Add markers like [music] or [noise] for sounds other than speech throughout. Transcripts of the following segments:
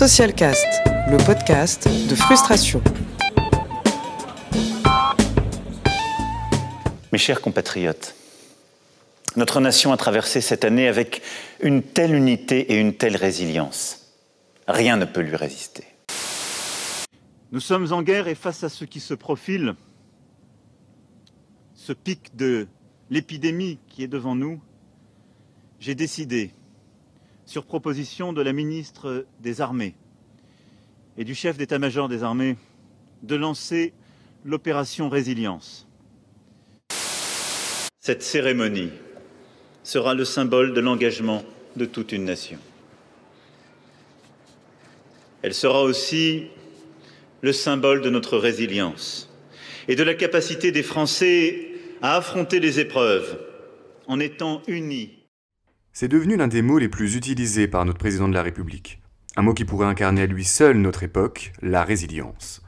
Socialcast, le podcast de frustration. Mes chers compatriotes, notre nation a traversé cette année avec une telle unité et une telle résilience. Rien ne peut lui résister. Nous sommes en guerre et face à ce qui se profile, ce pic de l'épidémie qui est devant nous, j'ai décidé, sur proposition de la ministre des Armées et du chef d'état-major des armées, de lancer l'opération Résilience. Cette cérémonie sera le symbole de l'engagement de toute une nation. Elle sera aussi le symbole de notre résilience et de la capacité des Français à affronter les épreuves en étant unis c'est devenu l'un des mots les plus utilisés par notre président de la République. Un mot qui pourrait incarner à lui seul notre époque, la résilience.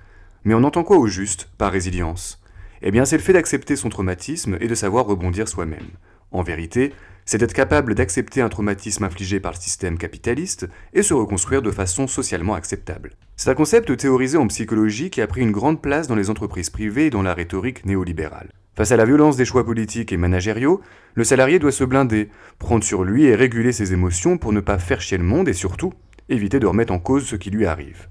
Mais on entend quoi au juste par résilience? Eh bien, c'est le fait d'accepter son traumatisme et de savoir rebondir soi-même. En vérité, c'est d'être capable d'accepter un traumatisme infligé par le système capitaliste et se reconstruire de façon socialement acceptable. C'est un concept théorisé en psychologie qui a pris une grande place dans les entreprises privées et dans la rhétorique néolibérale. Face à la violence des choix politiques et managériaux, le salarié doit se blinder, prendre sur lui et réguler ses émotions pour ne pas faire chier le monde et surtout éviter de remettre en cause ce qui lui arrive.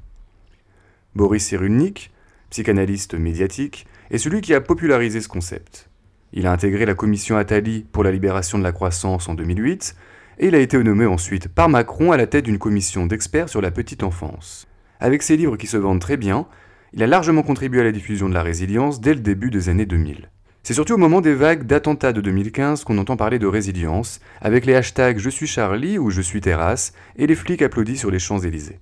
Boris Cyrulnik, psychanalyste médiatique, est celui qui a popularisé ce concept. Il a intégré la commission Attali pour la libération de la croissance en 2008 et il a été nommé ensuite par Macron à la tête d'une commission d'experts sur la petite enfance. Avec ses livres qui se vendent très bien, il a largement contribué à la diffusion de la résilience dès le début des années 2000. C'est surtout au moment des vagues d'attentats de 2015 qu'on entend parler de résilience, avec les hashtags Je suis Charlie ou Je suis Terrasse, et les flics applaudis sur les Champs-Élysées.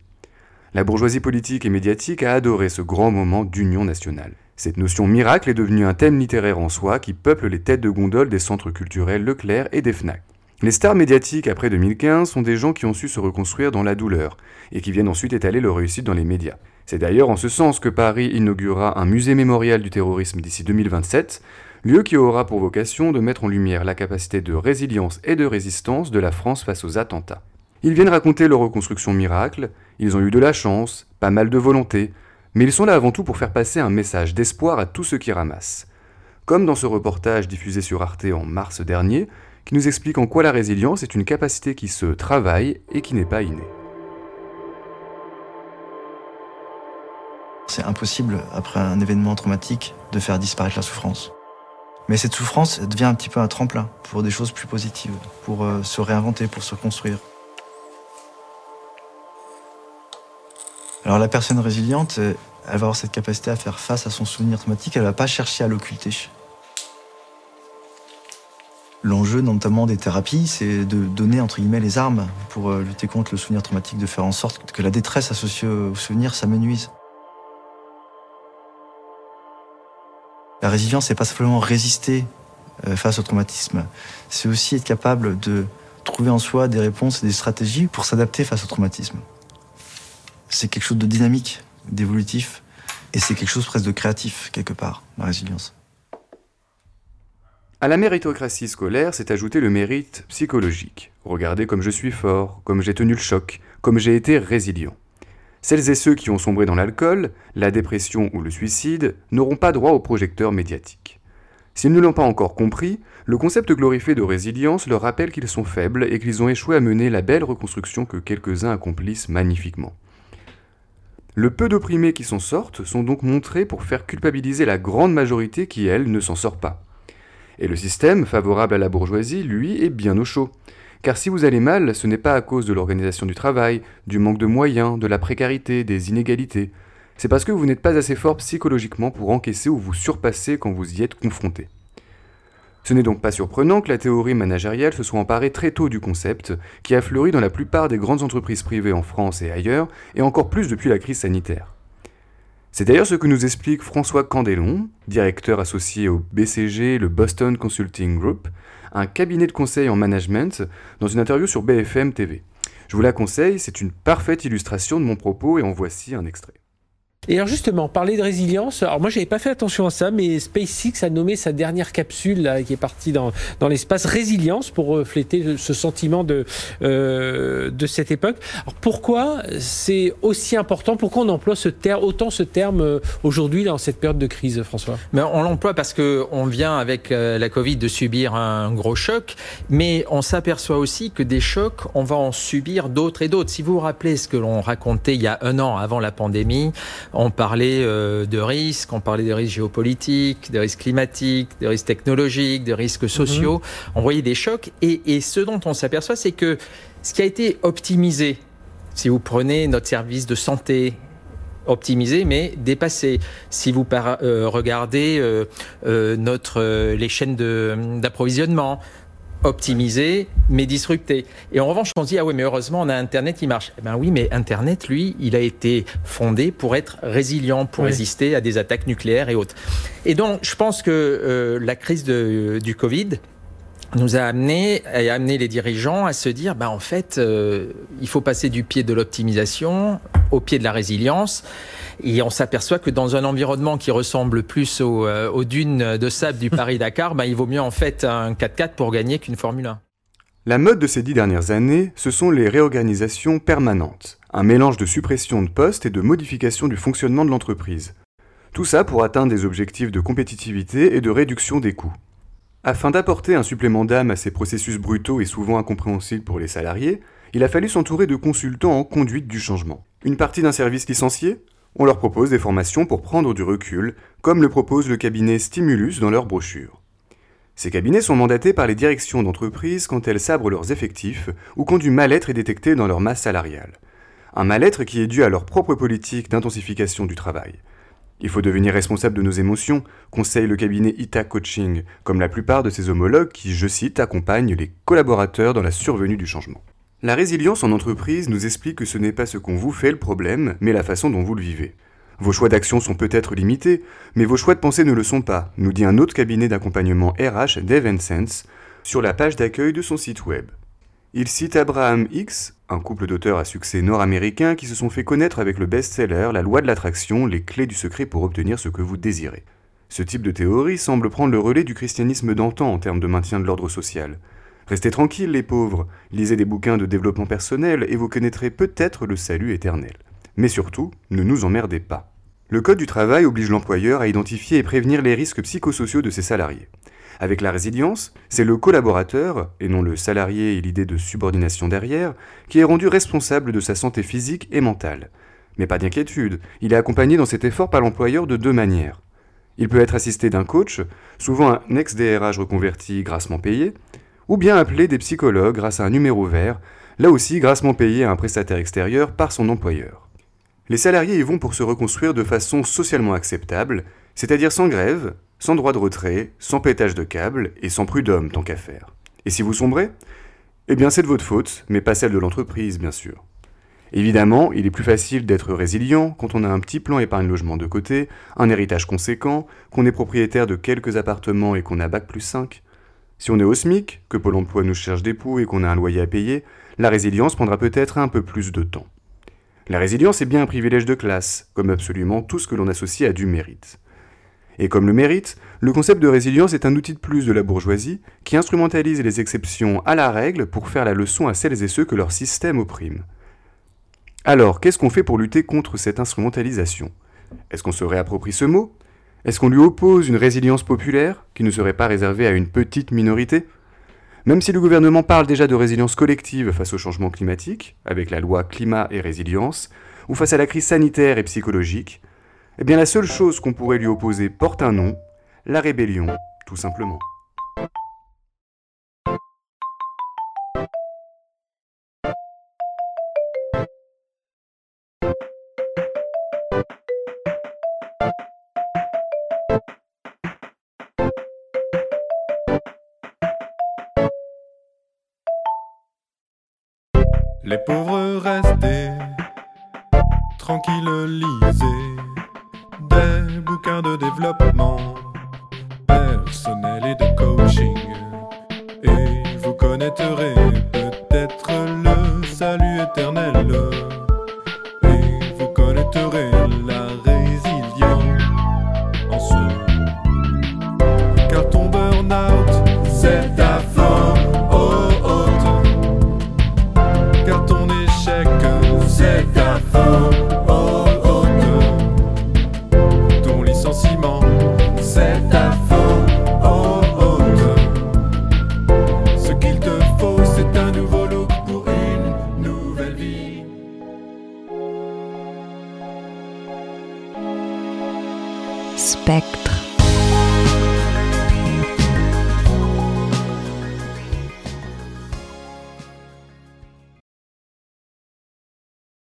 La bourgeoisie politique et médiatique a adoré ce grand moment d'union nationale. Cette notion miracle est devenue un thème littéraire en soi qui peuple les têtes de gondole des centres culturels Leclerc et des FNAC. Les stars médiatiques après 2015 sont des gens qui ont su se reconstruire dans la douleur et qui viennent ensuite étaler leur réussite dans les médias. C'est d'ailleurs en ce sens que Paris inaugurera un musée mémorial du terrorisme d'ici 2027, lieu qui aura pour vocation de mettre en lumière la capacité de résilience et de résistance de la France face aux attentats. Ils viennent raconter leur reconstruction miracle, ils ont eu de la chance, pas mal de volonté, mais ils sont là avant tout pour faire passer un message d'espoir à tous ceux qui ramassent. Comme dans ce reportage diffusé sur Arte en mars dernier, qui nous explique en quoi la résilience est une capacité qui se travaille et qui n'est pas innée. C'est impossible, après un événement traumatique, de faire disparaître la souffrance. Mais cette souffrance devient un petit peu un tremplin pour des choses plus positives, pour euh, se réinventer, pour se construire. Alors la personne résiliente, euh, elle va avoir cette capacité à faire face à son souvenir traumatique, elle va pas chercher à l'occulter. L'enjeu notamment des thérapies, c'est de donner entre guillemets les armes pour euh, lutter contre le souvenir traumatique, de faire en sorte que la détresse associée au souvenir s'amenuise. La résilience, c'est pas simplement résister euh, face au traumatisme, c'est aussi être capable de trouver en soi des réponses et des stratégies pour s'adapter face au traumatisme. C'est quelque chose de dynamique, d'évolutif, et c'est quelque chose presque de créatif, quelque part, la résilience. À la méritocratie scolaire s'est ajouté le mérite psychologique. Regardez comme je suis fort, comme j'ai tenu le choc, comme j'ai été résilient. Celles et ceux qui ont sombré dans l'alcool, la dépression ou le suicide n'auront pas droit au projecteur médiatique. S'ils ne l'ont pas encore compris, le concept glorifié de résilience leur rappelle qu'ils sont faibles et qu'ils ont échoué à mener la belle reconstruction que quelques-uns accomplissent magnifiquement. Le peu d'opprimés qui s'en sortent sont donc montrés pour faire culpabiliser la grande majorité qui, elle, ne s'en sort pas. Et le système, favorable à la bourgeoisie, lui, est bien au chaud. Car si vous allez mal, ce n'est pas à cause de l'organisation du travail, du manque de moyens, de la précarité, des inégalités. C'est parce que vous n'êtes pas assez fort psychologiquement pour encaisser ou vous surpasser quand vous y êtes confronté. Ce n'est donc pas surprenant que la théorie managériale se soit emparée très tôt du concept, qui a fleuri dans la plupart des grandes entreprises privées en France et ailleurs, et encore plus depuis la crise sanitaire. C'est d'ailleurs ce que nous explique François Candelon, directeur associé au BCG, le Boston Consulting Group, un cabinet de conseil en management, dans une interview sur BFM TV. Je vous la conseille, c'est une parfaite illustration de mon propos et en voici un extrait. Et alors justement, parler de résilience, alors moi j'avais pas fait attention à ça, mais SpaceX a nommé sa dernière capsule là, qui est partie dans, dans l'espace résilience pour refléter ce sentiment de, euh, de cette époque. Alors pourquoi c'est aussi important? Pourquoi on emploie ce terme, autant ce terme euh, aujourd'hui dans cette période de crise, François? Mais On l'emploie parce qu'on vient avec euh, la Covid de subir un gros choc, mais on s'aperçoit aussi que des chocs, on va en subir d'autres et d'autres. Si vous vous rappelez ce que l'on racontait il y a un an avant la pandémie, on parlait euh, de risques, on parlait des risques géopolitiques, des risques climatiques, des risques technologiques, des risques sociaux. Mhm. On voyait des chocs. Et, et ce dont on s'aperçoit, c'est que ce qui a été optimisé, si vous prenez notre service de santé, optimisé mais dépassé. Si vous euh, regardez euh, euh, notre, les chaînes d'approvisionnement, optimisé mais disrupté. Et en revanche, on se dit, ah oui, mais heureusement, on a Internet qui marche. Eh ben oui, mais Internet, lui, il a été fondé pour être résilient, pour résister à des attaques nucléaires et autres. Et donc, je pense que euh, la crise de, du Covid, nous a amené et amené les dirigeants à se dire bah en fait euh, il faut passer du pied de l'optimisation au pied de la résilience et on s'aperçoit que dans un environnement qui ressemble plus euh, aux, dunes de sable du Paris-Dakar, [laughs] bah, il vaut mieux en fait un 4x4 pour gagner qu'une Formule 1. La mode de ces dix dernières années, ce sont les réorganisations permanentes, un mélange de suppression de postes et de modification du fonctionnement de l'entreprise. Tout ça pour atteindre des objectifs de compétitivité et de réduction des coûts. Afin d'apporter un supplément d'âme à ces processus brutaux et souvent incompréhensibles pour les salariés, il a fallu s'entourer de consultants en conduite du changement. Une partie d'un service licencié on leur propose des formations pour prendre du recul, comme le propose le cabinet Stimulus dans leur brochure. Ces cabinets sont mandatés par les directions d'entreprise quand elles sabrent leurs effectifs ou quand du mal-être est détecté dans leur masse salariale. Un mal-être qui est dû à leur propre politique d'intensification du travail. Il faut devenir responsable de nos émotions, conseille le cabinet ITA Coaching, comme la plupart de ses homologues qui, je cite, accompagnent les collaborateurs dans la survenue du changement. La résilience en entreprise nous explique que ce n'est pas ce qu'on vous fait le problème, mais la façon dont vous le vivez. Vos choix d'action sont peut-être limités, mais vos choix de pensée ne le sont pas, nous dit un autre cabinet d'accompagnement RH, Sense, sur la page d'accueil de son site web. Il cite Abraham X, un couple d'auteurs à succès nord-américains qui se sont fait connaître avec le best-seller La loi de l'attraction, les clés du secret pour obtenir ce que vous désirez. Ce type de théorie semble prendre le relais du christianisme d'antan en termes de maintien de l'ordre social. Restez tranquilles les pauvres, lisez des bouquins de développement personnel et vous connaîtrez peut-être le salut éternel. Mais surtout, ne nous emmerdez pas. Le Code du travail oblige l'employeur à identifier et prévenir les risques psychosociaux de ses salariés. Avec la résilience, c'est le collaborateur, et non le salarié et l'idée de subordination derrière, qui est rendu responsable de sa santé physique et mentale. Mais pas d'inquiétude, il est accompagné dans cet effort par l'employeur de deux manières. Il peut être assisté d'un coach, souvent un ex-DRH reconverti grassement payé, ou bien appeler des psychologues grâce à un numéro vert, là aussi grassement payé à un prestataire extérieur par son employeur. Les salariés y vont pour se reconstruire de façon socialement acceptable, c'est-à-dire sans grève, sans droit de retrait, sans pétage de câble et sans prud'homme tant qu'à faire. Et si vous sombrez? Eh bien c'est de votre faute, mais pas celle de l'entreprise bien sûr. Évidemment, il est plus facile d'être résilient quand on a un petit plan épargne logement de côté, un héritage conséquent, qu'on est propriétaire de quelques appartements et qu'on a bac plus 5. Si on est au SMIC, que Pôle emploi nous cherche des poux et qu'on a un loyer à payer, la résilience prendra peut-être un peu plus de temps. La résilience est bien un privilège de classe, comme absolument tout ce que l'on associe à du mérite. Et comme le mérite, le concept de résilience est un outil de plus de la bourgeoisie qui instrumentalise les exceptions à la règle pour faire la leçon à celles et ceux que leur système opprime. Alors, qu'est-ce qu'on fait pour lutter contre cette instrumentalisation? Est-ce qu'on se réapproprie ce mot? Est-ce qu'on lui oppose une résilience populaire qui ne serait pas réservée à une petite minorité? Même si le gouvernement parle déjà de résilience collective face au changement climatique, avec la loi climat et résilience, ou face à la crise sanitaire et psychologique, eh bien la seule chose qu'on pourrait lui opposer porte un nom, la rébellion, tout simplement. Les pauvres restaient tranquilles, lisaient des bouquins de développement personnel et de coaching. Et vous connaîtrez peut-être le salut éternel. Et vous connaîtrez